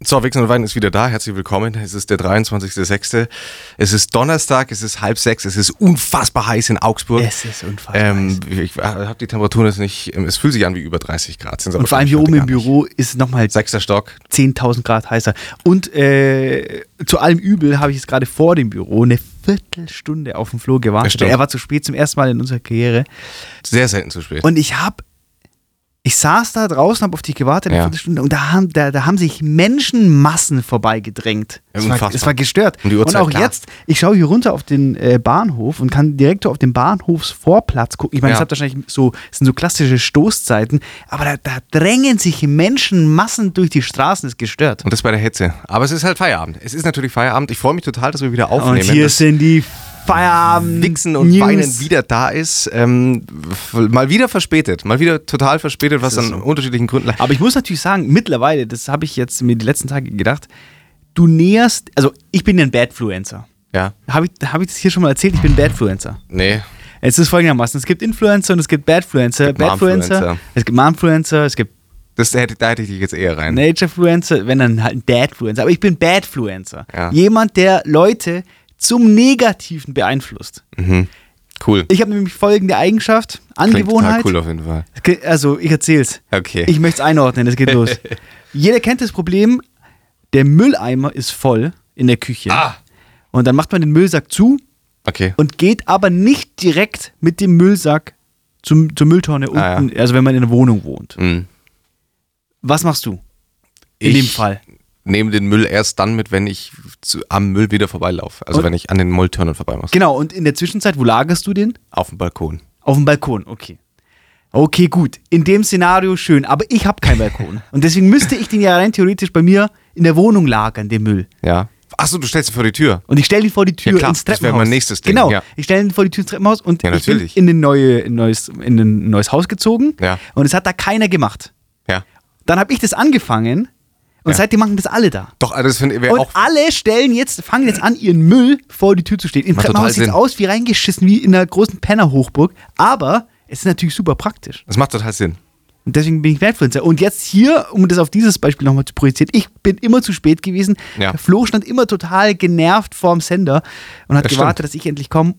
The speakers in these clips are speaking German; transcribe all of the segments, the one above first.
So, Wichsen und Wein ist wieder da. Herzlich willkommen. Es ist der 23.06. Es ist Donnerstag, es ist halb sechs, es ist unfassbar heiß in Augsburg. Es ist unfassbar Ähm, ich habe die Temperatur jetzt nicht, es fühlt sich an wie über 30 Grad. Sind's Und vor allem hier oben im. Büro ist es nochmal Sechster Stock. 10.000 Grad heißer. Und äh, zu allem Übel habe ich jetzt gerade vor dem Büro eine Viertelstunde auf dem Flur gewartet. Er war zu spät zum ersten Mal in unserer Karriere. Sehr selten zu spät. Und ich habe, ich saß da draußen, habe auf dich gewartet, eine Ja. Viertelstunde, und da haben, da, da haben sich Menschenmassen vorbeigedrängt. Es war, es war gestört. Die Uhrzeit, und auch klar. jetzt, ich schaue hier runter auf den äh, Bahnhof und kann direkt auf den Bahnhofsvorplatz gucken. Ich meine, Ja. wahrscheinlich so, es sind so klassische Stoßzeiten, aber da, da drängen sich Menschenmassen durch die Straßen, das ist gestört. Und das bei der Hitze. Aber es ist halt Feierabend. Es ist natürlich Feierabend. Ich freue mich total, dass wir wieder aufnehmen. Und hier sind die Feierabend. Wichsen und News. Weinen wieder da ist. Ähm, mal wieder verspätet. Mal wieder total verspätet, was an so. unterschiedlichen Gründen lag. Aber ich muss natürlich sagen, mittlerweile, das habe ich jetzt mir die letzten Tage gedacht, du näherst, also ich bin ja ein Badfluencer. Ja. Habe ich, hab ich das hier schon mal erzählt? Ich bin Badfluencer. Nee. Es ist folgendermaßen: Es gibt Influencer und es gibt Badfluencer. gibt Badfluencer, es gibt Momfluencer, es gibt Das hätte, da hätte ich dich jetzt eher rein. Naturefluencer, wenn dann halt ein Dadfluencer. Aber ich bin Badfluencer. Ja. Jemand, der Leute zum Negativen beeinflusst. Mhm. Cool. Ich habe nämlich folgende Eigenschaft, Angewohnheit. cool auf jeden Fall. Also, ich erzähl's. Okay. Ich möchte es einordnen, es geht los. Jeder kennt das Problem, der Mülleimer ist voll in der Küche. Ah. Und dann macht man den Müllsack zu Okay. und geht aber nicht direkt mit dem Müllsack zum, zur Mülltonne unten, Ah, ja. also wenn man in der Wohnung wohnt. Mhm. Was machst du in Ich dem Fall? Nehme den Müll erst dann mit, wenn ich zu, am Müll wieder vorbeilaufe. Also Und- wenn ich an den Mülltonnen vorbei muss. Genau, und in der Zwischenzeit, wo lagerst du den? Auf dem Balkon. Auf dem Balkon, okay. Okay, gut. In dem Szenario schön, aber ich habe keinen Balkon. und deswegen müsste ich den ja rein theoretisch bei mir in der Wohnung lagern, den Müll. Ja. Achso, du stellst ihn vor die Tür. Und ich stelle ihn vor die Tür Ja, klar, ins das Treppenhaus. wäre mein nächstes Ding, Genau, ja. ich stelle ihn vor die Tür ins Treppenhaus und Ja, ich bin in ein, neue, in, neues, in ein neues Haus gezogen Ja. und es hat da keiner gemacht. Ja. Dann habe ich das angefangen und Ja. seitdem machen das alle da. Doch, also das finde ich Und auch. alle stellen jetzt, fangen jetzt an, ihren Müll vor die Tür zu stehen. Im Treppenhaus sieht es aus wie reingeschissen, wie in einer großen Pennerhochburg. Aber es ist natürlich super praktisch. Das macht total Sinn. Und deswegen bin ich Wertfluencer. Und jetzt hier, um das auf dieses Beispiel nochmal zu projizieren, ich bin immer zu spät gewesen. Ja. Flo stand immer total genervt vorm Sender und hat Das gewartet, stimmt. dass ich endlich komme.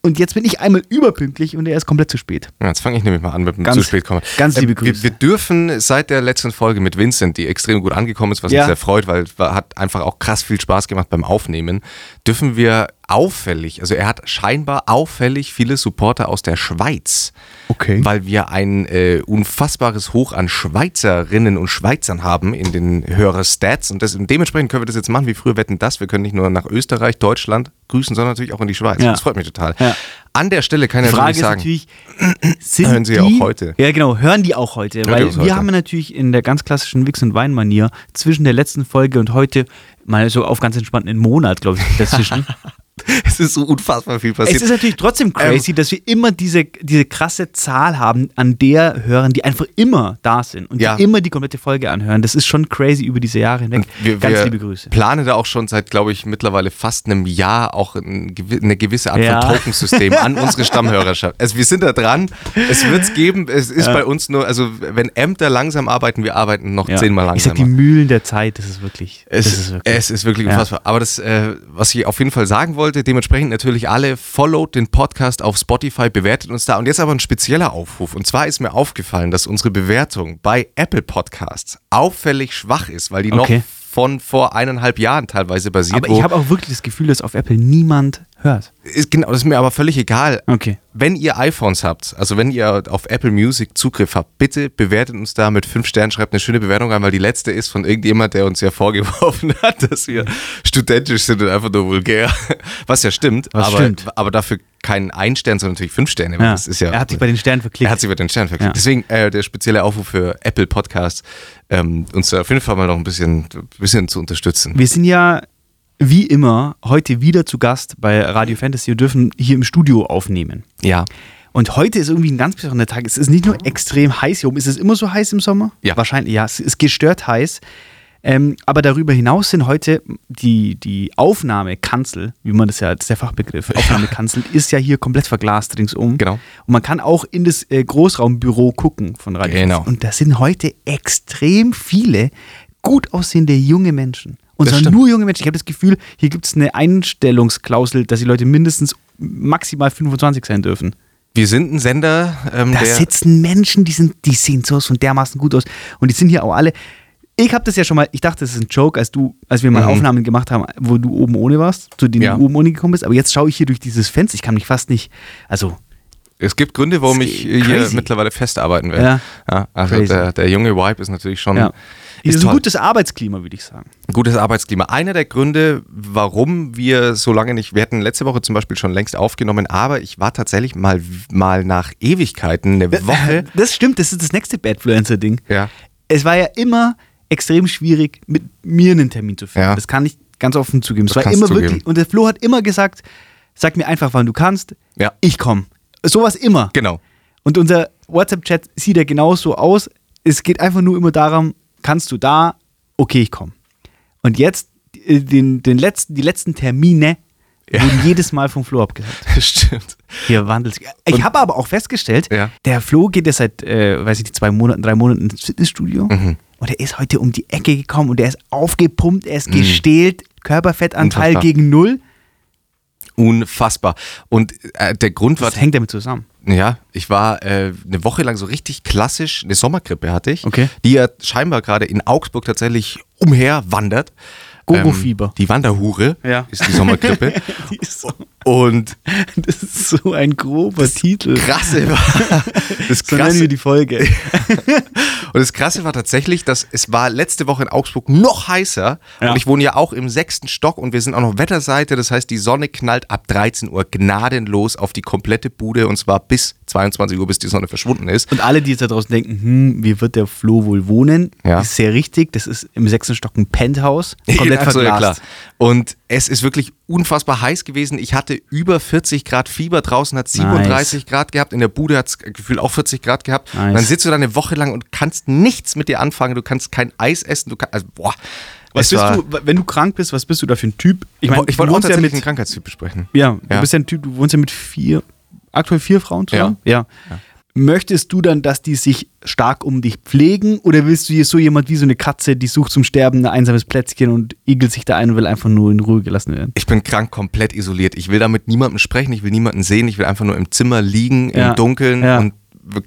Und jetzt bin ich einmal überpünktlich und er ist komplett zu spät. Ja, jetzt fange ich nämlich mal an mit dem Ganz- zu spät kommen. ganz liebe Äh, wir, Grüße. wir dürfen seit der letzten Folge mit Vincent, die extrem gut angekommen ist, was Ja. uns sehr freut, weil hat einfach auch krass viel Spaß gemacht beim Aufnehmen, dürfen wir auffällig, also er hat scheinbar auffällig viele Supporter aus der Schweiz. Okay. Weil wir ein äh, unfassbares Hoch an Schweizerinnen und Schweizern haben in den Hörer-Stats und, das, und dementsprechend können wir das jetzt machen, wie früher wetten das. Wir können nicht nur nach Österreich, Deutschland grüßen, sondern natürlich auch in die Schweiz. Ja. Das freut mich total. Ja. An der Stelle kann ich Frage natürlich sagen, natürlich, sind Hören sie die, auch heute? Ja, genau, hören die auch heute. die weil wir heute? haben natürlich in der ganz klassischen Wix- und Wein-Manier zwischen der letzten Folge und heute mal so auf ganz entspannt einen Monat, glaube ich, dazwischen. es ist so unfassbar viel passiert. Es ist natürlich trotzdem crazy, dass wir immer diese, diese krasse Zahl haben an der Hörern, die einfach immer da sind und Ja. die immer die komplette Folge anhören. Das ist schon crazy über diese Jahre hinweg. Wir, Ganz wir liebe Grüße. planen da auch schon seit, glaube ich, mittlerweile fast einem Jahr auch ein, eine gewisse Art Ja. von Tokensystem an unsere Stammhörerschaft. Also wir sind da dran. Es wird es geben. Es ist bei uns nur, also wenn Ämter langsam arbeiten, wir arbeiten noch Ja. zehnmal Ich sag, die langsamer. Mühlen der Zeit, das ist wirklich. Es, das ist wirklich. es ist wirklich Ja. unfassbar. Aber das, äh, was ich auf jeden Fall sagen wollte, dementsprechend natürlich alle, followt den Podcast auf Spotify, bewertet uns da. Und jetzt aber ein spezieller Aufruf. Und zwar ist mir aufgefallen, dass unsere Bewertung bei Apple Podcasts auffällig schwach ist, weil die Okay. noch von vor eineinhalb Jahren teilweise basiert. aber ich habe auch wirklich das Gefühl, dass auf Apple niemand hört. ist, genau, das ist mir aber völlig egal. Okay. Wenn ihr iPhones habt, also wenn ihr auf Apple Music Zugriff habt, bitte bewertet uns da mit fünf Sternen, schreibt eine schöne Bewertung rein, weil die letzte ist von irgendjemand, der uns ja vorgeworfen hat, dass wir studentisch sind und einfach nur vulgär. Was ja stimmt, Was aber, stimmt. aber dafür kein ein Stern, sondern natürlich fünf Sterne. Ja. Das ist ja, er hat sich bei den Sternen verklickt. er hat sich über den Stern verklickt. Ja. Deswegen äh, der spezielle Aufruf für Apple Podcasts, ähm, uns da auf jeden Fall mal noch ein bisschen, bisschen zu unterstützen. Wir sind ja wie immer heute wieder zu Gast bei Radio Fantasy und dürfen hier im Studio aufnehmen. Ja. Und heute ist irgendwie ein ganz besonderer Tag. Es ist nicht nur extrem heiß hier oben. Ist es immer so heiß im Sommer? Ja. Wahrscheinlich, ja. Es ist gestört heiß. Ähm, aber darüber hinaus sind heute die, die Aufnahmekanzel, wie man das ja, das ist der Fachbegriff, Aufnahmekanzel, ist ja hier komplett verglast ringsum. Genau. Und man kann auch in das äh, Großraumbüro gucken von Radio Genau. Fantasy. Und da sind heute extrem viele gut aussehende junge Menschen. Und Das zwar stimmt. nur junge Menschen. Ich habe das Gefühl, hier gibt es eine Einstellungsklausel, dass die Leute mindestens maximal 25 sein dürfen. Wir sind ein Sender, ähm, Da sitzen Menschen, die, sind, die sehen so von dermaßen gut aus. Und die sind hier auch alle. Ich habe das ja schon mal, ich dachte, das ist ein Joke, als du, als wir mal Mhm. Aufnahmen gemacht haben, wo du oben ohne warst, zu denen Ja. du oben ohne gekommen bist. Aber jetzt schaue ich hier durch dieses Fenster. Ich kann mich fast nicht. Also, Es gibt Gründe, warum ich hier mittlerweile festarbeiten werde. Ja. Ja, also der, der junge Vibe ist natürlich schon ja. Ist ist ein gutes Arbeitsklima, würde ich sagen. gutes Arbeitsklima. Einer der Gründe, warum wir so lange nicht, wir hatten letzte Woche zum Beispiel schon längst aufgenommen, aber ich war tatsächlich mal, mal nach Ewigkeiten eine Woche. Das stimmt, das ist das nächste Badfluencer-Ding. Ja. Es war ja immer extrem schwierig, mit mir einen Termin zu finden. Ja. Das kann ich ganz offen zugeben. Es Das war kannst immer du wirklich, zugeben. und der Flo hat immer gesagt, sag mir einfach, wann du kannst, Ja. ich komme. Sowas immer. Genau. Und unser WhatsApp-Chat sieht ja genauso aus. Es geht einfach nur immer darum, kannst du da? Okay, ich komme. Und jetzt, äh, den, den letzten, die letzten Termine Ja. wurden jedes Mal vom Flo abgesagt. Stimmt. Hier wandelt sich. Ich habe aber auch festgestellt, Ja. der Flo geht ja seit, äh, weiß ich nicht, zwei Monaten, drei Monaten ins Fitnessstudio. Mhm. Und er ist heute um die Ecke gekommen und er ist aufgepumpt, er ist gestählt, Körperfettanteil Unfassbar. gegen null. Unfassbar. Und äh, der Grund war, Das hängt damit zusammen. ja, ich war äh, eine Woche lang so richtig klassisch, eine Sommergrippe hatte ich, Okay. die ja scheinbar gerade in Augsburg tatsächlich umher wandert. Gogo-Fieber. Ähm, die Wanderhure Ja. ist die Sommergrippe. Die ist so, Und das ist so ein grober Titel. krasse war, das So nennen krasse, wir die Folge. Und das Krasse war tatsächlich, dass es war letzte Woche in Augsburg noch heißer. Ja. Und ich wohne ja auch im sechsten Stock und wir sind auch noch Wetterseite. Das heißt, die Sonne knallt ab 13 Uhr gnadenlos auf die komplette Bude und zwar bis 22 Uhr, bis die Sonne verschwunden ist. Und alle, die jetzt da draußen denken, hm, wie wird der Flo wohl wohnen, Ja. ist sehr richtig. Das ist im sechsten Stock ein Penthouse, komplett Ach so, ja, verglast. Und es ist wirklich unfassbar heiß gewesen. Ich hatte über 40 Grad Fieber. Draußen hat 37 Grad gehabt. In der Bude hat es gefühlt auch 40 Grad gehabt. Nice. Dann sitzt du da eine Woche lang und kannst nichts mit dir anfangen. Du kannst kein Eis essen. Du kannst, also, boah. Was bist du, wenn du krank bist, was bist du da für ein Typ? Ich, mein, wollte du auch wohnst ja tatsächlich mit, den Krankheitstyp besprechen. Ja, du Ja. bist ja ein Typ, du wohnst ja mit vier, aktuell vier Frauen zusammen? Ja. Ja. Möchtest du dann, dass die sich stark um dich pflegen oder willst du hier so jemand wie so eine Katze, die sucht zum Sterben ein einsames Plätzchen und igelt sich da ein und will einfach nur in Ruhe gelassen werden? Ich bin krank, komplett isoliert. Ich will da mit niemandem sprechen, ich will niemanden sehen, ich will einfach nur im Zimmer liegen, Ja. im Dunkeln Ja. und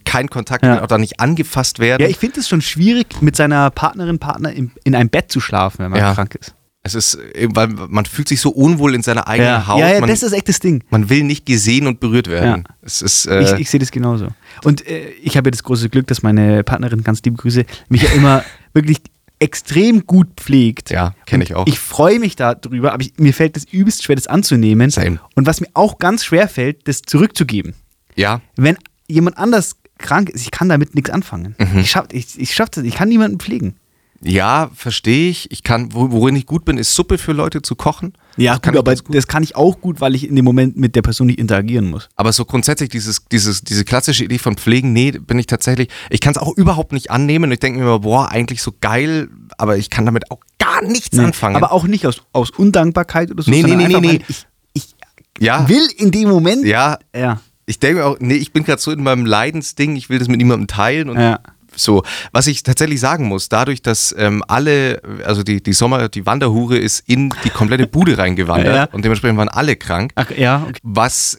kein Kontakt, Ja. auch da nicht angefasst werden. Ja, ich finde es schon schwierig, mit seiner Partnerin, Partner in, in einem Bett zu schlafen, wenn man Ja. krank ist. Es ist, äh, weil man fühlt sich so unwohl in seiner eigenen Ja, Haut. ja, ja man, das ist echt das Ding. man will nicht gesehen und berührt werden. Ja. Es ist, äh, Ich, ich sehe das genauso. Und äh, ich habe ja das große Glück, dass meine Partnerin, ganz liebe Grüße, mich ja immer wirklich extrem gut pflegt. Ja, kenn Und ich auch. Ich freue mich darüber, aber ich, mir fällt es übelst schwer, das anzunehmen. Same. Und was mir auch ganz schwer fällt, das zurückzugeben. ja, Wenn jemand anders krank ist, ich kann damit nichts anfangen. Mhm. Ich schaffe ich, ich schaff das, ich kann niemanden pflegen. Ja, verstehe ich. Ich kann, wo- worin ich gut bin, ist Suppe für Leute zu kochen. Ja, Das kann gut, aber gut. das kann ich auch gut, weil ich in dem Moment mit der Person nicht interagieren muss. Aber so grundsätzlich dieses, dieses, diese klassische Idee von Pflegen, nee, bin ich tatsächlich, ich kann es auch überhaupt nicht annehmen. Und ich denke mir immer, boah, eigentlich so geil, aber ich kann damit auch gar nichts Nee, anfangen. Aber auch nicht aus, aus Undankbarkeit oder so. Nee, nee, nee, nee, nee. Ich, ich ja, will in dem Moment. ja, Ja. ich denke mir auch, nee, ich bin gerade so in meinem Leidensding, ich will das mit niemandem teilen und Ja. So. Was ich tatsächlich sagen muss, dadurch, dass ähm, alle, also die, die Sommer, die Wanderhure ist in die komplette Bude reingewandert Ja. und dementsprechend waren alle krank. Ach ja, okay. Was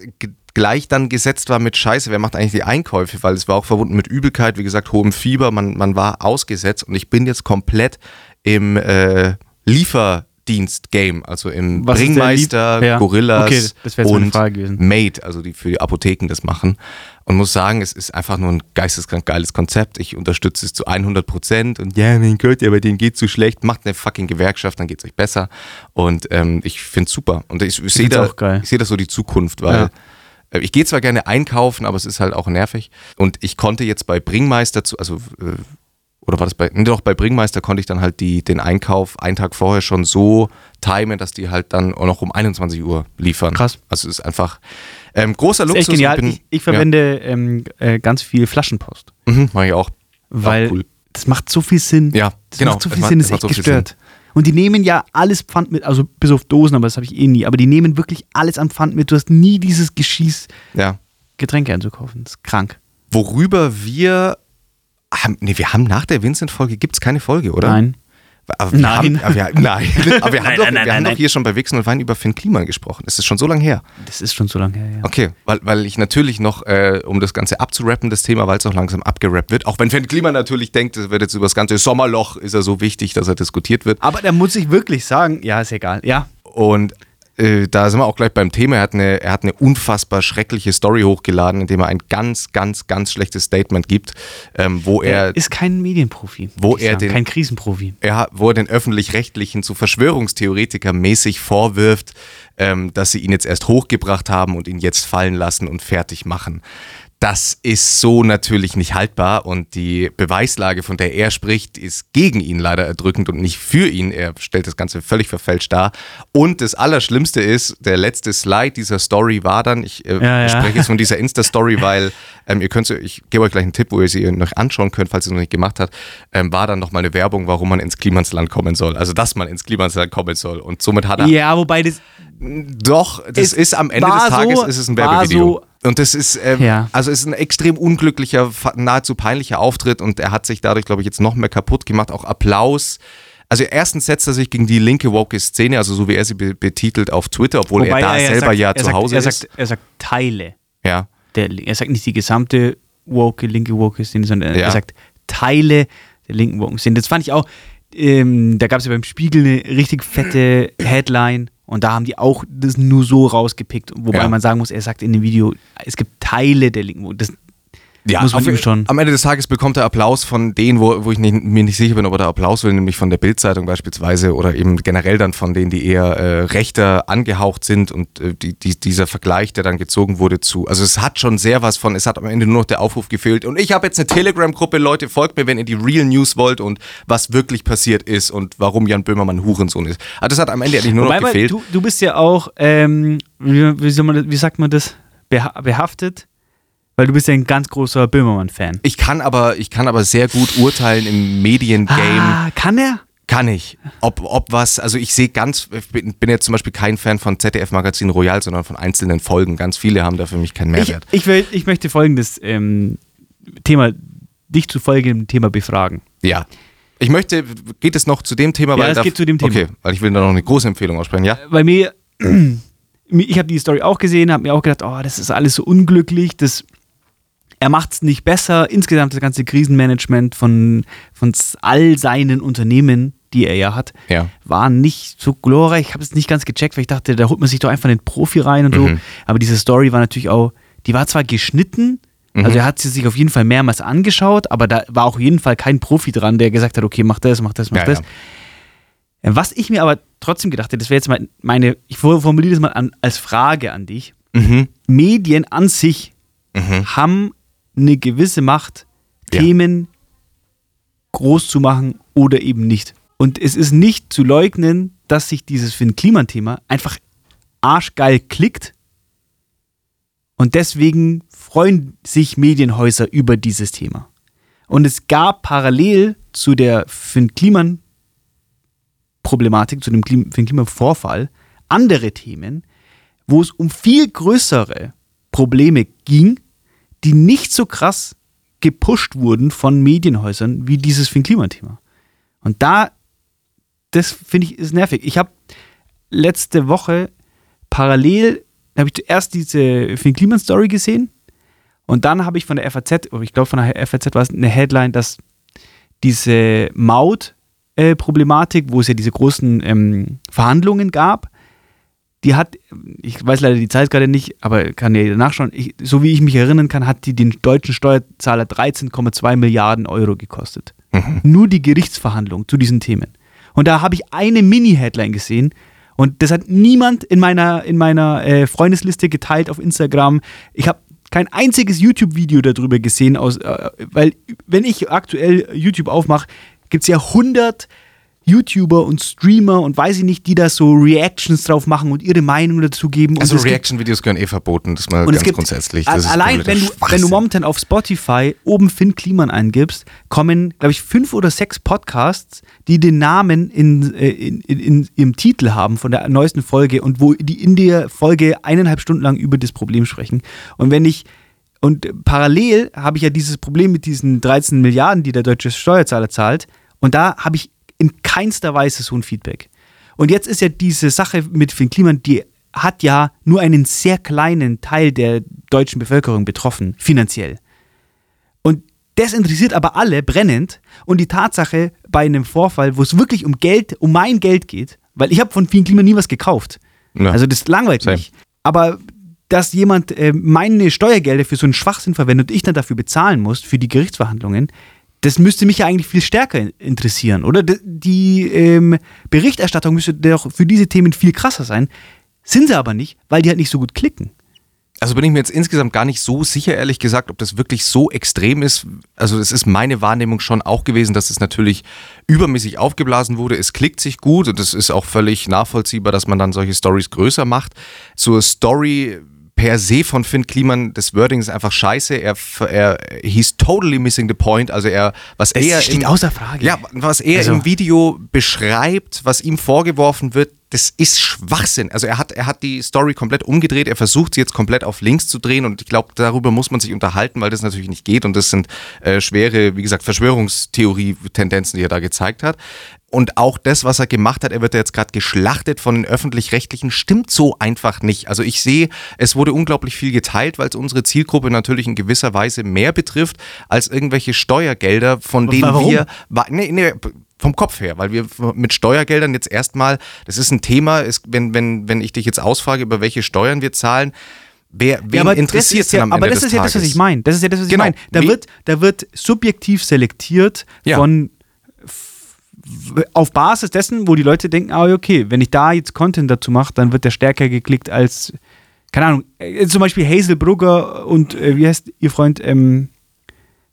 gleich dann gesetzt war mit Scheiße, wer macht eigentlich die Einkäufe, weil es war auch verbunden mit Übelkeit, wie gesagt, hohem Fieber, man, man war ausgesetzt und ich bin jetzt komplett im äh, Lieferdienst-Game, also im Was ist der Bringmeister, Lief- Ja. Gorillas Okay, und. Made, also die für die Apotheken das machen. Und muss sagen, es ist einfach nur ein geisteskrank geiles Konzept. Ich unterstütze es zu 100 Prozent. Und ja, mein Gott, ja, bei denen geht's so schlecht. Macht eine fucking Gewerkschaft, dann geht's euch besser. Und ähm, ich find's super. Und ich, ich sehe da, ich sehe das so die Zukunft, weil Ja. äh, ich gehe zwar gerne einkaufen, aber es ist halt auch nervig. Und ich konnte jetzt bei Bringmeister, zu, also äh, oder war das bei, doch bei Bringmeister konnte ich dann halt die, den Einkauf einen Tag vorher schon so timen, dass die halt dann auch noch um 21 Uhr liefern. Krass. Also es ist einfach ähm, großer Das Luxus. echt genial. und bin- ich, ich verwende ähm, äh, ganz viel Flaschenpost. Ja. Mhm, mach ich auch. Weil Auch cool. das macht so viel Sinn. Ja, das genau. macht so viel macht- Sinn, es ist echt so gestört. Und die nehmen ja alles Pfand mit, also bis auf Dosen, aber das habe ich eh nie. Aber die nehmen wirklich alles am Pfand mit. Du hast nie dieses Geschieß, Ja. Getränke einzukaufen. Das ist krank. Worüber wir haben, nee, wir haben nach der Vincent-Folge, gibt es keine Folge, oder? Nein. Aber wir Nein. Haben, aber wir, nein, aber wir haben, Nein, doch, nein, nein, wir haben nein. doch hier schon bei Wichsen und Wein über Finn Kliman gesprochen. Das ist schon so lange her. Das ist schon so lange her, ja. Okay, weil, weil ich natürlich noch, äh, um das Ganze abzurappen, das Thema, weil es auch langsam abgerappt wird, auch wenn Finn Kliman natürlich denkt, es wird jetzt über das ganze Sommerloch, ist er so wichtig, dass er diskutiert wird. Aber da muss ich wirklich sagen, ja, ist egal. Ja, Und äh, da sind wir auch gleich beim Thema. Er hat, eine, er hat eine unfassbar schreckliche Story hochgeladen, in dem er ein ganz, ganz, ganz schlechtes Statement gibt, ähm, wo er er ist kein Medienprofi. Wo er sagen. den- Kein Krisenprofi. er, wo er den Öffentlich-Rechtlichen zu Verschwörungstheoretiker mäßig vorwirft, ähm, dass sie ihn jetzt erst hochgebracht haben und ihn jetzt fallen lassen und fertig machen. Das ist so natürlich nicht haltbar und die Beweislage, von der er spricht, ist gegen ihn leider erdrückend und nicht für ihn. Er stellt das Ganze völlig verfälscht dar. Und das Allerschlimmste ist, der letzte Slide dieser Story war dann, ich äh, Ja, ja. spreche jetzt von dieser Insta-Story, weil ähm, ihr könnt, ich gebe euch gleich einen Tipp, wo ihr sie noch anschauen könnt, falls ihr es noch nicht gemacht habt, ähm, war dann nochmal eine Werbung, warum man ins Klimansland kommen soll. Also, dass man ins Klimansland kommen soll. Und somit hat er Ja, wobei das. doch, das ist am Ende des war Tages so- ist es ein war Werbevideo. so- und das ist, ähm, Ja. also ist ein extrem unglücklicher, nahezu peinlicher Auftritt und er hat sich dadurch, glaube ich, jetzt noch mehr kaputt gemacht. Auch Applaus. Also erstens setzt er sich gegen die linke woke Szene, also so wie er sie be betitelt auf Twitter, obwohl wobei er da selber sagt, ja er zu sagt, Hause er ist. Sagt, er sagt Teile. ja. Der, er sagt nicht die gesamte woke, linke woke Szene, sondern Ja. er sagt Teile der linken woke Szene. Das fand ich auch, ähm, da gab es ja beim Spiegel eine richtig fette Headline und da haben die auch das nur so rausgepickt. Wobei Ja. man sagen muss, er sagt in dem Video, es gibt Teile der linken. Das Ja, muss man auf- schon. Am Ende des Tages bekommt er Applaus von denen, wo, wo ich nicht, mir nicht sicher bin, ob er da Applaus will, nämlich von der Bildzeitung beispielsweise oder eben generell dann von denen, die eher äh, rechter angehaucht sind und äh, die, die, dieser Vergleich, der dann gezogen wurde zu. Also es hat schon sehr was von, es hat am Ende nur noch der Aufruf gefehlt. Und ich habe jetzt eine Telegram-Gruppe, Leute, folgt mir, wenn ihr die Real News wollt und was wirklich passiert ist und warum Jan Böhmermann Hurensohn ist. Also das hat am Ende eigentlich nur Wobei, noch gefehlt. du, du bist ja auch, ähm, wie, wie, man, wie sagt man das, Beha behaftet, weil du bist ja ein ganz großer Böhmermann-Fan. ich kann aber, ich kann aber sehr gut urteilen im Mediengame. Ah, kann er? Kann ich. Ob, ob was, also ich sehe ganz, ich bin, bin jetzt zum Beispiel kein Fan von ZDF-Magazin Royal, sondern von einzelnen Folgen. Ganz viele haben da für mich keinen Ich, Mehrwert. ich, will, ich möchte folgendes ähm, Thema, dich zu folgendem Thema befragen. ja. Ich möchte, geht es noch zu dem Thema? Ja, weil es geht zu dem Thema. Okay, weil ich will da noch eine große Empfehlung aussprechen, ja? Bei mir, ich habe die Story auch gesehen, habe mir auch gedacht, oh, das ist alles so unglücklich, das, er macht es nicht besser. Insgesamt das ganze Krisenmanagement von, von all seinen Unternehmen, die er ja hat, Ja. war nicht so glorreich. Ich habe es nicht ganz gecheckt, weil ich dachte, da holt man sich doch einfach einen Profi rein und so. Mhm. Aber diese Story war natürlich auch, die war zwar geschnitten, Mhm. also er hat sie sich auf jeden Fall mehrmals angeschaut, aber da war auch auf jeden Fall kein Profi dran, der gesagt hat, okay, mach das, mach das, mach Ja, das. ja. Was ich mir aber trotzdem gedacht hätte, das wäre jetzt mal meine, ich formuliere das mal an, als Frage an dich. Mhm. Medien an sich Mhm. haben eine gewisse Macht, Ja. Themen groß zu machen oder eben nicht. Und es ist nicht zu leugnen, dass sich dieses Finn-Kliman-Thema einfach arschgeil klickt. Und deswegen freuen sich Medienhäuser über dieses Thema. Und es gab parallel zu der Finn-Kliman-Problematik, zu dem Klim- Finn-Kliman-Vorfall, andere Themen, wo es um viel größere Probleme ging, die nicht so krass gepusht wurden von Medienhäusern wie dieses Finn-Kliman-Thema. Und da, das finde ich, ist nervig. Ich habe letzte Woche parallel, habe ich zuerst diese Finn-Kliman-Story gesehen und dann habe ich von der FAZ, oder ich glaube von der FAZ war es eine Headline, dass diese Maut-Problematik, wo es ja diese großen ähm, Verhandlungen gab, die hat, ich weiß leider die Zeit gerade nicht, aber kann ja jeder nachschauen, ich, so wie ich mich erinnern kann, hat die den deutschen Steuerzahler 13,2 Milliarden Euro gekostet. Nur die Gerichtsverhandlung zu diesen Themen. Und da habe ich eine Mini-Headline gesehen und das hat niemand in meiner, in meiner äh, Freundesliste geteilt auf Instagram. Ich habe kein einziges YouTube-Video darüber gesehen, aus, äh, weil wenn ich aktuell YouTube aufmache, gibt es ja 100 YouTuber und Streamer und weiß ich nicht, die da so Reactions drauf machen und ihre Meinung dazu geben. Also Reaction-Videos gehören eh verboten, das mal und es ganz gibt, grundsätzlich. Das allein wenn du, wenn du momentan auf Spotify oben Finn Kliman eingibst, kommen, glaube ich, fünf oder sechs Podcasts, die den Namen in, äh, in, in, in ihrem Titel haben von der neuesten Folge und wo die in der Folge eineinhalb Stunden lang über das Problem sprechen. Und wenn ich und parallel habe ich ja dieses Problem mit diesen 13 Milliarden, die der deutsche Steuerzahler zahlt. Und da habe ich in keinster Weise so ein Feedback. Und jetzt ist ja diese Sache mit Finn Kliman, die hat ja nur einen sehr kleinen Teil der deutschen Bevölkerung betroffen, finanziell. Und das interessiert aber alle brennend. Und die Tatsache bei einem Vorfall, wo es wirklich um Geld, um mein Geld geht, weil ich habe von Finn Kliman nie was gekauft. Ja. Also das langweilt Same. mich. Aber dass jemand äh, meine Steuergelder für so einen Schwachsinn verwendet und ich dann dafür bezahlen muss, für die Gerichtsverhandlungen, das müsste mich ja eigentlich viel stärker interessieren, oder? Die ähm, Berichterstattung müsste doch für diese Themen viel krasser sein. Sind sie aber nicht, weil die halt nicht so gut klicken. Also bin ich mir jetzt insgesamt gar nicht so sicher, ehrlich gesagt, ob das wirklich so extrem ist. Also es ist meine Wahrnehmung schon auch gewesen, dass es natürlich übermäßig aufgeblasen wurde. Es klickt sich gut und es ist auch völlig nachvollziehbar, dass man dann solche Stories größer macht. Zur Story per se von Finn Kliman, das Wording ist einfach scheiße. Er, er he's totally missing the point. Also er, was Es er steht im- außer Frage. Ja, was er Also- im Video beschreibt, was ihm vorgeworfen wird, das ist Schwachsinn. Also er hat, er hat die Story komplett umgedreht, er versucht sie jetzt komplett auf links zu drehen und ich glaube, darüber muss man sich unterhalten, weil das natürlich nicht geht und das sind äh, schwere, wie gesagt, Verschwörungstheorie-Tendenzen, die er da gezeigt hat. Und auch das, was er gemacht hat, er wird ja jetzt gerade geschlachtet von den öffentlich-rechtlichen, stimmt so einfach nicht. Also ich sehe, es wurde unglaublich viel geteilt, weil es unsere Zielgruppe natürlich in gewisser Weise mehr betrifft als irgendwelche Steuergelder, von denen warum? wir Nee, nee, vom Kopf her, weil wir mit Steuergeldern jetzt erstmal, das ist ein Thema, ist, wenn, wenn, wenn ich dich jetzt ausfrage, über welche Steuern wir zahlen, wer, wen interessiert es ja, am aber Ende das ist ja das, was ich meine. Das ist ja das, was Genau. ich meine. Da Wie- wird, da wird subjektiv selektiert Ja. von auf Basis dessen, wo die Leute denken, ah, okay, wenn ich da jetzt Content dazu mache, dann wird der stärker geklickt als, keine Ahnung, äh, zum Beispiel Hazel Brugger und äh, wie heißt ihr Freund, ähm,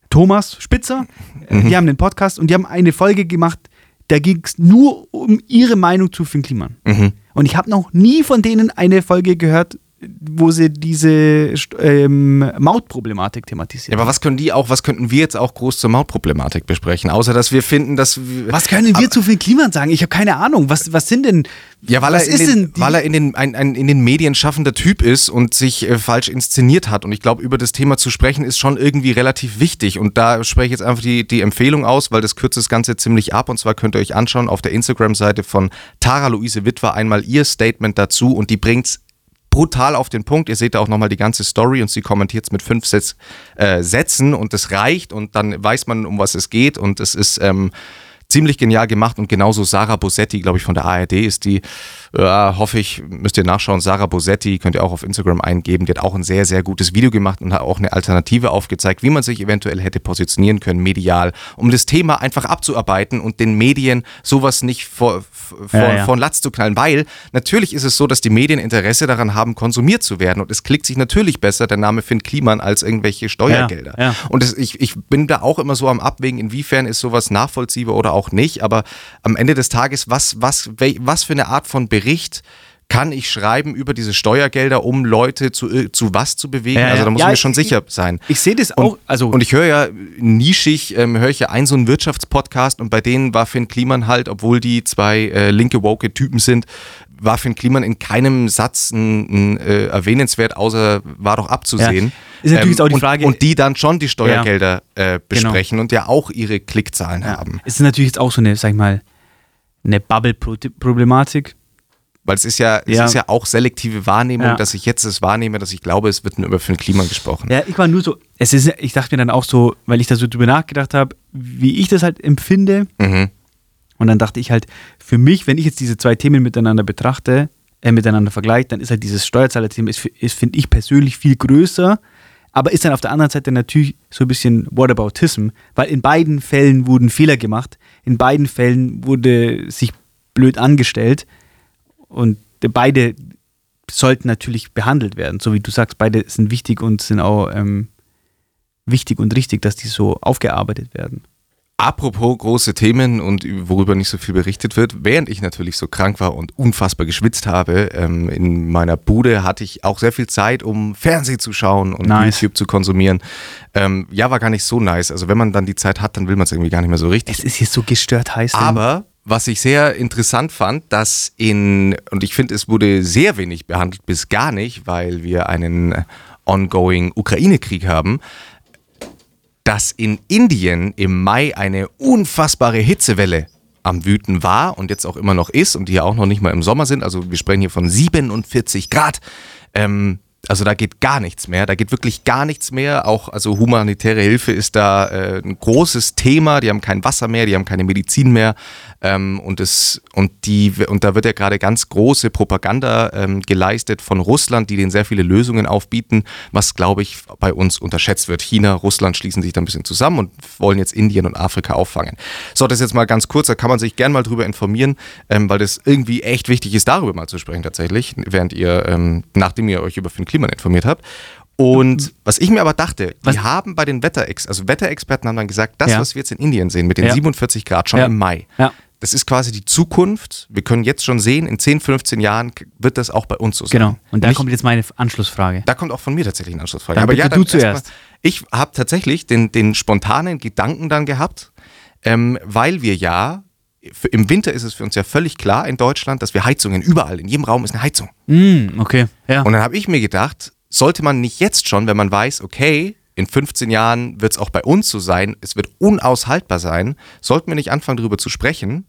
Thomas Spitzer, äh, die haben einen Podcast und die haben eine Folge gemacht, da ging es nur um ihre Meinung zu Finn Kliman. Mhm. Und ich habe noch nie von denen eine Folge gehört, wo sie diese ähm, Mautproblematik Ja, thematisieren. aber was können die auch, was könnten wir jetzt auch groß zur Mautproblematik besprechen? Außer, dass wir finden, dass wir, was können wir zu Finn Kliman sagen? Ich habe keine Ahnung. Was, was sind denn. Ja, weil was er, in ist den, weil er in den, ein, ein in den Medien schaffender Typ ist und sich äh, falsch inszeniert hat. Und ich glaube, über das Thema zu sprechen ist schon irgendwie relativ wichtig. Und da spreche ich jetzt einfach die, die Empfehlung aus, weil das kürzt das Ganze ziemlich ab. Und zwar könnt ihr euch anschauen auf der Instagram-Seite von Tara Luise Witwer einmal ihr Statement dazu und die bringt's brutal auf den Punkt. Ihr seht da auch nochmal die ganze Story und sie kommentiert es mit fünf Setz, äh, Sätzen und das reicht und dann weiß man, um was es geht und es ist ähm, ziemlich genial gemacht und genauso Sarah Bosetti, glaube ich, von der ARD ist die, ja, hoffe ich, müsst ihr nachschauen, Sarah Bosetti, könnt ihr auch auf Instagram eingeben, die hat auch ein sehr, sehr gutes Video gemacht und hat auch eine Alternative aufgezeigt, wie man sich eventuell hätte positionieren können, medial, um das Thema einfach abzuarbeiten und den Medien sowas nicht vor, vor, Ja, ja. vor den Latz zu knallen, weil natürlich ist es so, dass die Medien Interesse daran haben, konsumiert zu werden und es klickt sich natürlich besser der Name Finn Kliman als irgendwelche Steuergelder. Ja. Und das, ich, ich bin da auch immer so am Abwägen, inwiefern ist sowas nachvollziehbar oder auch nicht. Aber am Ende des Tages, was, was, was für eine Art von Bericht kann ich schreiben über diese Steuergelder, um Leute zu, äh, zu was zu bewegen? Ja. Also da muss Ja, ich mir schon ich- sicher sein. Ich sehe das Und, auch. Also, und ich höre ja nischig, ähm, höre ich ja einen so einen Wirtschaftspodcast und bei denen war Finn Kliman halt, obwohl die zwei äh, linke woke Typen sind, war Finn Kliman in keinem Satz ein, ein, äh, erwähnenswert, außer war doch abzusehen. Ja. Ist natürlich jetzt auch die und, Frage- Und die dann schon die Steuergelder äh, besprechen und ja auch ihre Klickzahlen haben. es ist natürlich jetzt auch so eine, sag ich mal, eine Bubble-Problematik. Weil es ist ja, es Ja. ist ja auch selektive Wahrnehmung, Ja. dass ich jetzt es wahrnehme, dass ich glaube, es wird nur über Finn Kliman gesprochen. Ja, ich war nur so, es ist, ich dachte mir dann auch so, weil ich da so drüber nachgedacht habe, wie ich das halt empfinde. Mhm. Und dann dachte ich halt, für mich, wenn ich jetzt diese zwei Themen miteinander betrachte, äh, miteinander vergleiche, dann ist halt dieses Steuerzahlerthema, ist, ist finde ich persönlich viel größer, aber ist dann auf der anderen Seite natürlich so ein bisschen Whataboutism, weil in beiden Fällen wurden Fehler gemacht, in beiden Fällen wurde sich blöd angestellt und beide sollten natürlich behandelt werden, so wie du sagst, beide sind wichtig und sind auch ähm, wichtig und richtig, dass die so aufgearbeitet werden. Apropos große Themen und worüber nicht so viel berichtet wird, während ich natürlich so krank war und unfassbar geschwitzt habe, ähm, in meiner Bude hatte ich auch sehr viel Zeit, um Fernsehen zu schauen und Nice. YouTube zu konsumieren. Ähm, ja, war gar nicht so nice. Also wenn man dann die Zeit hat, dann will man es irgendwie gar nicht mehr so richtig. Es ist hier so gestört heiß. Aber was ich sehr interessant fand, dass in, und ich finde, es wurde sehr wenig behandelt, bis gar nicht, weil wir einen ongoing Ukraine-Krieg haben, dass in Indien im Mai eine unfassbare Hitzewelle am Wüten war und jetzt auch immer noch ist und die ja auch noch nicht mal im Sommer sind. Also wir sprechen hier von 47 Grad. Ähm, also da geht gar nichts mehr. Da geht wirklich gar nichts mehr. Auch also humanitäre Hilfe ist da äh, ein großes Thema. Die haben kein Wasser mehr, die haben keine Medizin mehr. Ähm, und, es, und, die, und da wird ja gerade ganz große Propaganda ähm, geleistet von Russland, die denen sehr viele Lösungen aufbieten, was, glaube ich, bei uns unterschätzt wird. China, Russland schließen sich da ein bisschen zusammen und wollen jetzt Indien und Afrika auffangen. So, das jetzt mal ganz kurz, da kann man sich gern mal drüber informieren, ähm, weil das irgendwie echt wichtig ist, darüber mal zu sprechen tatsächlich, während ihr, ähm, nachdem ihr euch über Finn Kliman informiert habt. Und mhm. was ich mir aber dachte, was? die haben bei den Wetterex, also Wetterexperten haben dann gesagt, das, ja. was wir jetzt in Indien sehen mit den ja. 47 Grad schon ja. im Mai, das ist quasi die Zukunft. Wir können jetzt schon sehen, in 10, 15 Jahren wird das auch bei uns so sein. Genau. Und da Nicht, kommt jetzt meine Anschlussfrage. Da kommt auch von mir tatsächlich eine Anschlussfrage. Dann Aber ja, dann du zuerst. Mal, ich habe tatsächlich den, den spontanen Gedanken dann gehabt, ähm, weil wir ja für, im Winter ist es für uns ja völlig klar in Deutschland, dass wir Heizungen überall in jedem Raum ist eine Heizung. Mm, okay. Ja. Und dann habe ich mir gedacht, sollte man nicht jetzt schon, wenn man weiß, okay, in 15 Jahren wird es auch bei uns so sein, es wird unaushaltbar sein, sollten wir nicht anfangen darüber zu sprechen,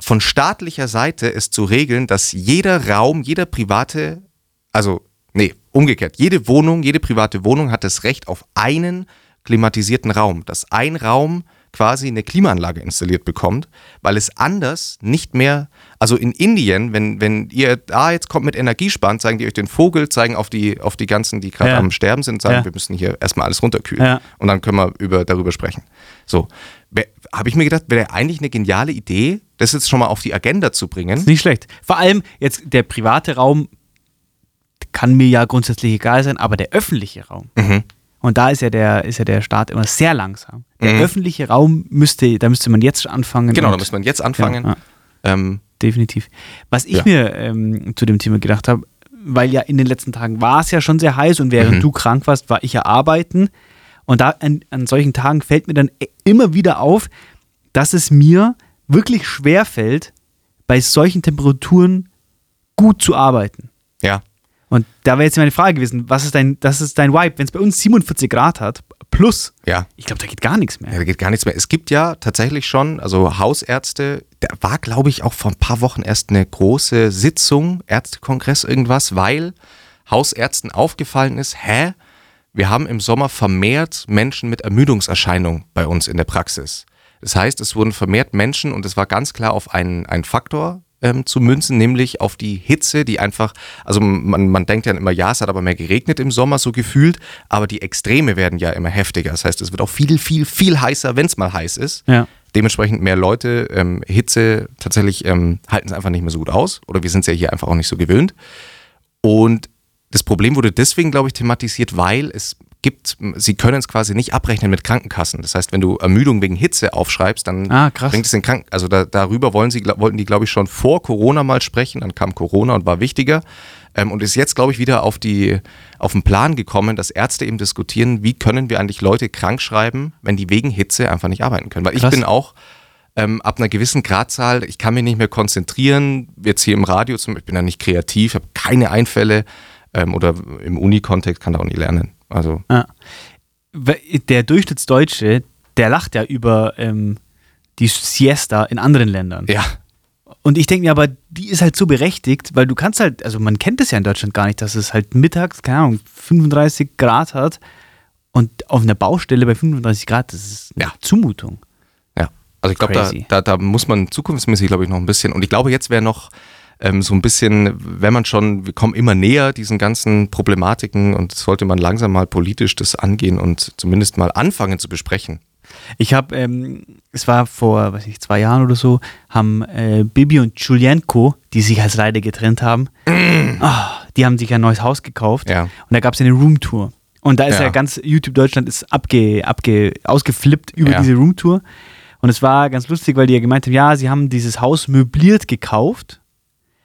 von staatlicher Seite es zu regeln, dass jeder Raum, jeder private, also nee, umgekehrt, jede Wohnung, jede private Wohnung hat das Recht auf einen klimatisierten Raum, dass ein Raum quasi eine Klimaanlage installiert bekommt, weil es anders nicht mehr, also in Indien, wenn, wenn ihr da ah, jetzt kommt mit Energiesparen, zeigen die euch den Vogel, zeigen auf die, auf die ganzen, die gerade ja. am Sterben sind, sagen, ja. wir müssen hier erstmal alles runterkühlen. Ja. Und dann können wir über, darüber sprechen. So, habe ich mir gedacht, wäre eigentlich eine geniale Idee, das jetzt schon mal auf die Agenda zu bringen. Ist nicht schlecht. Vor allem jetzt der private Raum kann mir ja grundsätzlich egal sein, aber der öffentliche Raum. Mhm. Und da ist ja der, ist ja der Staat immer sehr langsam. Der mhm. öffentliche Raum müsste, da müsste man jetzt anfangen. Genau, da müsste man jetzt anfangen. Ja, ja. Ähm, Definitiv. Was ich ja. mir ähm, zu dem Thema gedacht habe, weil ja in den letzten Tagen war es ja schon sehr heiß und während mhm. du krank warst, war ich ja arbeiten. Und da an, an solchen Tagen fällt mir dann immer wieder auf, dass es mir wirklich schwer fällt, bei solchen Temperaturen gut zu arbeiten. Ja. Und da wäre jetzt meine Frage gewesen, was ist dein, das ist dein Vibe? Wenn es bei uns 47 Grad hat, plus, ja. ich glaube, da geht gar nichts mehr. Ja, da geht gar nichts mehr. Es gibt ja tatsächlich schon, also Hausärzte, da war, glaube ich, auch vor ein paar Wochen erst eine große Sitzung, Ärztekongress, irgendwas, weil Hausärzten aufgefallen ist, hä? Wir haben im Sommer vermehrt Menschen mit Ermüdungserscheinungen bei uns in der Praxis. Das heißt, es wurden vermehrt Menschen und es war ganz klar auf einen, einen Faktor ähm, zu münzen, nämlich auf die Hitze, die einfach, also man, man denkt ja immer, ja, es hat aber mehr geregnet im Sommer so gefühlt, aber die Extreme werden ja immer heftiger. Das heißt, es wird auch viel, viel, viel heißer, wenn es mal heiß ist. Ja. Dementsprechend mehr Leute, ähm, Hitze tatsächlich ähm, halten es einfach nicht mehr so gut aus oder wir sind es ja hier einfach auch nicht so gewöhnt. Und das Problem wurde deswegen, glaube ich, thematisiert, weil es gibt, sie können es quasi nicht abrechnen mit Krankenkassen. Das heißt, wenn du Ermüdung wegen Hitze aufschreibst, dann ah, bringt es den Kranken, also da, darüber wollen sie, wollten die, glaube ich, schon vor Corona mal sprechen, dann kam Corona und war wichtiger. Ähm, und ist jetzt, glaube ich, wieder auf, die, auf den Plan gekommen, dass Ärzte eben diskutieren, wie können wir eigentlich Leute krank schreiben, wenn die wegen Hitze einfach nicht arbeiten können. Weil Krass. ich bin auch ähm, ab einer gewissen Gradzahl, ich kann mich nicht mehr konzentrieren, jetzt hier im Radio, zum, ich bin da nicht kreativ, habe keine Einfälle ähm, oder im Uni-Kontext kann da auch nicht lernen. Also. Ja. Der Durchschnittsdeutsche, der lacht ja über ähm, die Siesta in anderen Ländern. Ja. Und ich denke mir aber, die ist halt so berechtigt, weil du kannst halt, also man kennt es ja in Deutschland gar nicht, dass es halt mittags, keine Ahnung, 35 Grad hat und auf einer Baustelle bei 35 Grad, das ist eine ja. Zumutung. Ja, also ich glaube, da, da, da muss man zukunftsmäßig, glaube ich, noch ein bisschen, und ich glaube, jetzt wäre noch ähm, so ein bisschen, wenn man schon, wir kommen immer näher diesen ganzen Problematiken und sollte man langsam mal politisch das angehen und zumindest mal anfangen zu besprechen. Ich habe, ähm, es war vor, weiß ich, zwei Jahren oder so, haben äh, Bibi und Julienko, die sich als leider getrennt haben, mm. oh, die haben sich ein neues Haus gekauft ja. und da gab es eine Roomtour. Und da ist ja. ja, ganz YouTube Deutschland ist abge, abge, ausgeflippt über ja. diese Roomtour. Und es war ganz lustig, weil die ja gemeint haben, ja, sie haben dieses Haus möbliert gekauft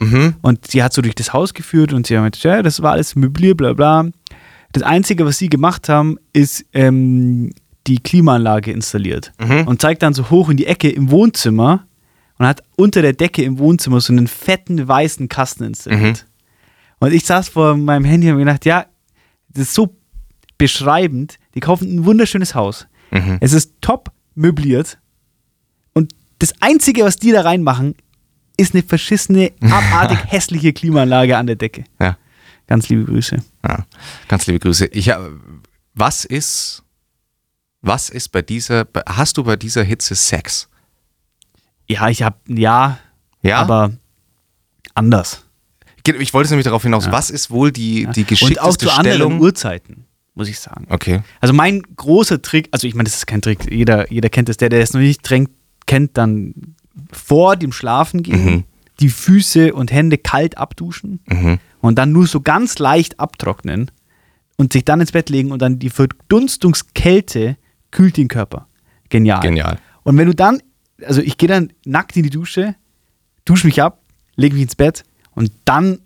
Mhm. Und sie hat so durch das Haus geführt und sie hat gesagt, ja, das war alles möbliert, bla bla. Das Einzige, was sie gemacht haben, ist ähm, die Klimaanlage installiert. Mhm. Und zeigt dann so hoch in die Ecke im Wohnzimmer und hat unter der Decke im Wohnzimmer so einen fetten weißen Kasten installiert. Mhm. Und ich saß vor meinem Handy und habe gedacht, ja, das ist so beschreibend. Die kaufen ein wunderschönes Haus. Mhm. Es ist top möbliert Das Einzige, was die da reinmachen, ist eine verschissene, abartig hässliche Klimaanlage an der Decke. Ja. Ganz liebe Grüße. Ja, ganz liebe Grüße. Ich, was ist, was ist bei dieser, hast du bei dieser Hitze Sex? Ja, ich habe, ja, Ja, aber anders. Ich wollte nämlich darauf hinaus, Ja. was ist wohl die, die Und geschickteste auch zu anderen Stellung? Uhrzeiten, muss ich sagen. Okay. Also mein großer Trick, also ich meine, das ist kein Trick, jeder, jeder kennt das, der, der es noch nicht tränkt, kennt, dann vor dem Schlafengehen Mhm. die Füße und Hände kalt abduschen Mhm. und dann nur so ganz leicht abtrocknen und sich dann ins Bett legen und dann die Verdunstungskälte kühlt den Körper. Genial. Genial. Und wenn du dann, also ich gehe dann nackt in die Dusche, dusche mich ab, lege mich ins Bett und dann,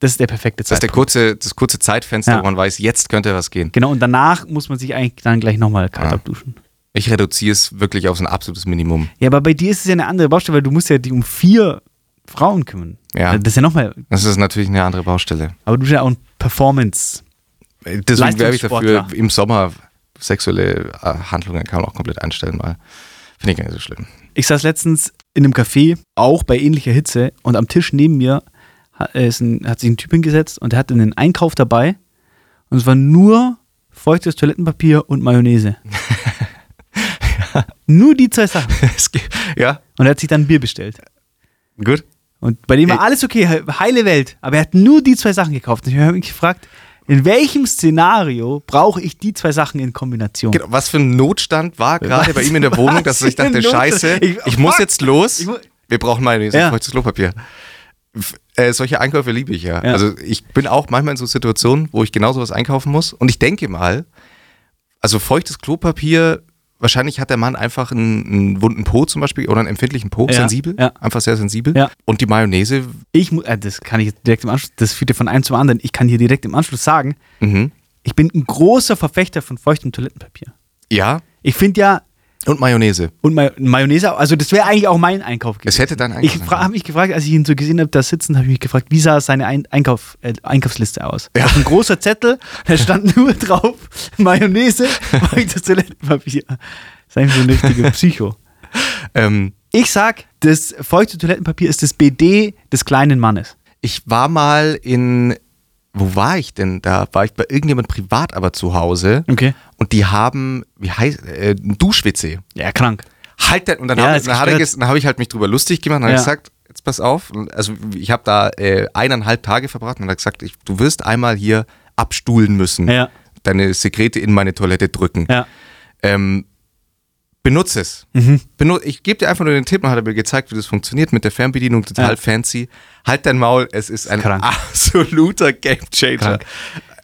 das ist der perfekte Das ist der Zeitpunkt. kurze, das kurze Zeitfenster, Ja. wo man weiß, jetzt könnte was gehen. Genau, und danach muss man sich eigentlich dann gleich nochmal kalt Ja. abduschen. Ich reduziere es wirklich auf ein absolutes Minimum. Ja, aber bei dir ist es ja eine andere Baustelle, weil du musst ja dich um vier Frauen kümmern. Ja. Das ist ja nochmal, Das ist natürlich eine andere Baustelle. aber du bist ja auch ein Performance. Deswegen werbe ich dafür im Sommer sexuelle äh, Handlungen kann man auch komplett einstellen, weil finde ich gar nicht so schlimm. Ich saß letztens in einem Café, auch bei ähnlicher Hitze, und am Tisch neben mir hat, äh, ein, hat sich ein Typ hingesetzt und der hatte einen Einkauf dabei und es war nur feuchtes Toilettenpapier und Mayonnaise. Nur die zwei Sachen. Ja, Und er hat sich dann ein Bier bestellt. gut. Und bei dem war alles okay, he- heile Welt. Aber er hat nur die zwei Sachen gekauft. Und ich habe mich gefragt, in welchem Szenario brauche ich die zwei Sachen in Kombination? Genau, Was für ein Notstand war gerade bei ihm in der Wohnung, dass für dachte, scheiße, ich, Ich- muss fuck. jetzt los, Ich mu- wir brauchen Mayonnaise Ja. und feuchtes Klopapier. Äh, solche Einkäufe liebe ich ja. Ja. Also ich bin auch manchmal in so Situationen, wo ich genau sowas einkaufen muss und ich denke mal, also feuchtes Klopapier, wahrscheinlich hat der Mann einfach einen, einen wunden Po zum Beispiel oder einen empfindlichen Po, Ja, sensibel, ja. einfach sehr sensibel. Ja. Und die Mayonnaise, Ich äh, das kann ich direkt im Anschluss, das führt ja von einem zum anderen. Ich kann hier direkt im Anschluss sagen, mhm. ich bin ein großer Verfechter von feuchtem Toilettenpapier. ja, Ich finde ja, und Mayonnaise. und May Mayonnaise, also das wäre eigentlich auch mein Einkauf gewesen. Es hätte Ich Einkauf habe mich gefragt, als ich ihn so gesehen habe, da sitzen, habe ich mich gefragt, wie sah seine Ein Einkauf, äh, Einkaufsliste aus? Ja. Ein großer Zettel, da stand nur drauf Mayonnaise, feuchtes Toilettenpapier. Das ist so ein richtiger Psycho. Ähm, Ich sag, das feuchte Toilettenpapier ist das BD des kleinen Mannes. Ich war mal in, wo war ich denn? Da war ich bei irgendjemand privat aber zu Hause Okay. und die haben, wie heißt, äh, ein Dusch-WC. Ja, krank. Halt dann, und dann Ja, habe ges- dann hab ich halt mich drüber lustig gemacht und habe Ja. gesagt, jetzt pass auf, also ich habe da äh, eineinhalb Tage verbracht und habe gesagt, ich, du wirst einmal hier abstuhlen müssen, Ja. deine Sekrete in meine Toilette drücken. Ja. Ähm, benutze es. Mhm. Benu ich gebe dir einfach nur den Tipp, und hat mir gezeigt, wie das funktioniert mit der Fernbedienung, total Ja. fancy. Halt dein Maul, es ist ein Krank. absoluter Gamechanger.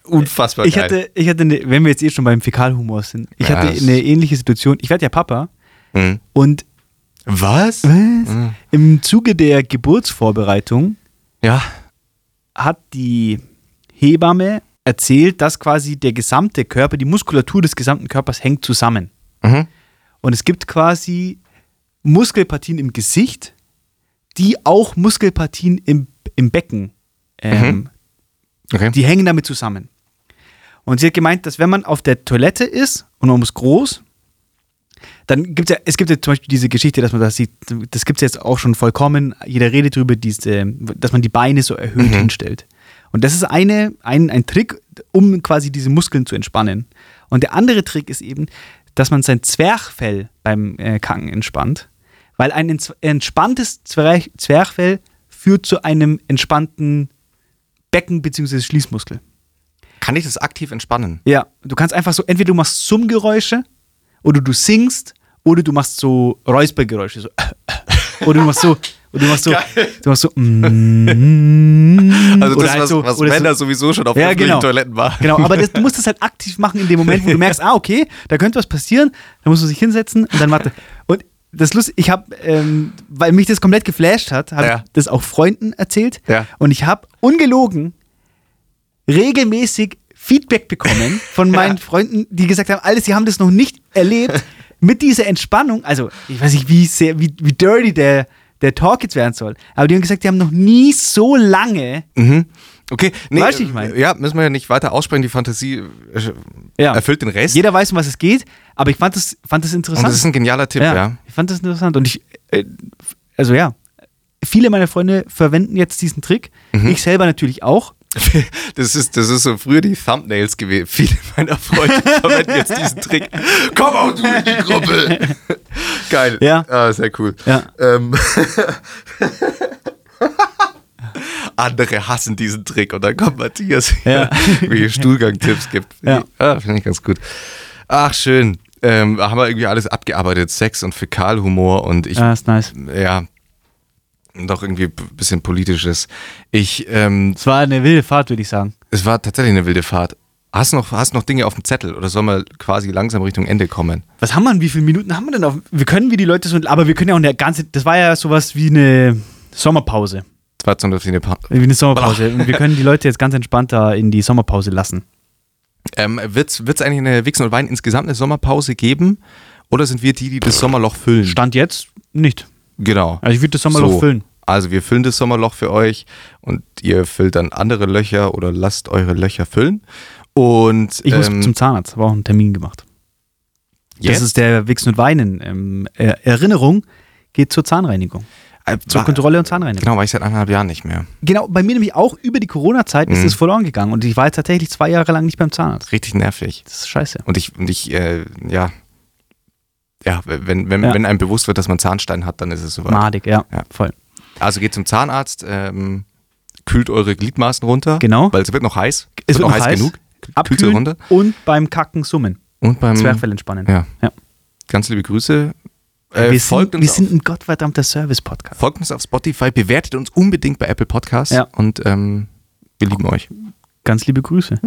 Unfassbar Ich geil. hatte, ich hatte eine, wenn wir jetzt eh schon beim Fäkalhumor sind, ich Ja, hatte eine ähnliche Situation. Ich werde ja Papa Mhm. und Was? was? im Zuge der Geburtsvorbereitung Ja. hat die Hebamme erzählt, dass quasi der gesamte Körper, die Muskulatur des gesamten Körpers hängt zusammen. Mhm. Und es gibt quasi Muskelpartien im Gesicht, die auch Muskelpartien im, im Becken, ähm, Mhm. Okay. die hängen damit zusammen. Und sie hat gemeint, dass wenn man auf der Toilette ist und man muss groß, dann gibt es ja, es gibt ja zum Beispiel diese Geschichte, dass man das sieht, das gibt es jetzt auch schon vollkommen, jeder redet darüber, diese, dass man die Beine so erhöht Mhm. hinstellt. Und das ist eine, ein, ein Trick, um quasi diese Muskeln zu entspannen. Und der andere Trick ist eben, dass man sein Zwerchfell beim äh, Kacken entspannt, weil ein ents- entspanntes Zwerch, Zwerchfell führt zu einem entspannten Becken- bzw. Schließmuskel. Kann ich das aktiv entspannen? Ja, du kannst einfach so, entweder du machst Summgeräusche oder du singst oder du machst so Räuspergeräusche, so oder du machst so, oder du machst so, Geil. du machst so, mm, Also das, halt was, so, was Männer so, sowieso schon auf Ja, öffentlichen genau. Toiletten machen. Genau, aber das, du musst das halt aktiv machen in dem Moment, wo du merkst, ah, okay, da könnte was passieren, da muss man sich hinsetzen und dann warte. Und das Lust, ich habe, ähm, weil mich das komplett geflasht hat, habe Ja. ich das auch Freunden erzählt Ja. und ich habe ungelogen regelmäßig Feedback bekommen von meinen Freunden, die gesagt haben, alles, sie haben das noch nicht erlebt mit dieser Entspannung. Also, ich weiß nicht, wie, sehr, wie, wie dirty der, der Talk jetzt werden soll, aber die haben gesagt, die haben noch nie so lange Mhm. Okay, nee, Weißt ich mein? ja, müssen wir ja nicht weiter aussprechen. Die Fantasie äh, Ja. erfüllt den Rest. Jeder weiß, um was es geht, aber ich fand das, fand das Und interessant. das ist ein genialer Tipp, ja. Ich fand das interessant. Und ich, äh, also ja, viele meiner Freunde verwenden jetzt diesen Trick. Mhm. Ich selber natürlich auch. Das ist, das ist so früher die Thumbnails gewesen. Viele meiner Freunde verwenden jetzt diesen Trick. Komm auch du in die Gruppe. Geil. Ja. Ah, sehr cool. Ja. Ähm. Andere hassen diesen Trick und dann kommt Matthias, Ja. welche Stuhlgang-Tipps gibt. Ja. Ah, Finde ich ganz gut. Ach, schön. Ähm, haben wir irgendwie alles abgearbeitet. Sex und Fäkalhumor und ich Ja, ist nice. ja, doch irgendwie ein bisschen politisches. Ich, ähm, Es war eine wilde Fahrt, würde ich sagen. es war tatsächlich eine wilde Fahrt. Hast noch, hast noch Dinge auf dem Zettel oder sollen wir quasi langsam Richtung Ende kommen? Was haben wir denn? Wie viele Minuten haben wir denn auf? Wir können wie die Leute so, aber wir können ja auch eine ganze, das war ja sowas wie eine Sommerpause. Das war zum Beispiel eine pa Wie eine Sommerpause. Und wir können die Leute jetzt ganz entspannt da in die Sommerpause lassen. ähm, Wird es eigentlich eine Wichsen und Wein insgesamt eine Sommerpause geben? Oder sind wir die, die das Sommerloch füllen? Stand jetzt nicht. Genau. Also ich würde das Sommerloch So. füllen. Also wir füllen das Sommerloch für euch und ihr füllt dann andere Löcher oder lasst eure Löcher füllen. Und Ich muss ähm, zum Zahnarzt, habe auch einen Termin gemacht. jetzt? Das ist der Wichsen und Weinen. Ähm, Er- Erinnerung geht zur Zahnreinigung. äh, Zur war- Kontrolle und Zahnreinigung. Genau, war ich seit anderthalb Jahren nicht mehr. Genau, bei mir nämlich auch über die Corona-Zeit ist Mhm. es verloren gegangen. Und ich war jetzt tatsächlich zwei Jahre lang nicht beim Zahnarzt. Richtig nervig. Das ist scheiße. Und ich, und ich, äh, ja, ja, wenn, wenn, Ja. wenn einem bewusst wird, dass man Zahnstein hat, dann ist es soweit. Madig, ja, Ja. voll. Also geht zum Zahnarzt, ähm, kühlt eure Gliedmaßen runter. Genau. Weil es wird noch heiß. Es wird noch heiß. genug. Kühlt sie Abkühlen runter. und beim Kacken summen. Und beim, Zwerchfell entspannen. ja. Ja. ganz liebe Grüße. Äh, wir folgt, sind, wir sind ein gottverdammter Service-Podcast. folgt uns auf Spotify, bewertet uns unbedingt bei Apple Podcasts Ja. und ähm, wir lieben euch. Ganz liebe Grüße.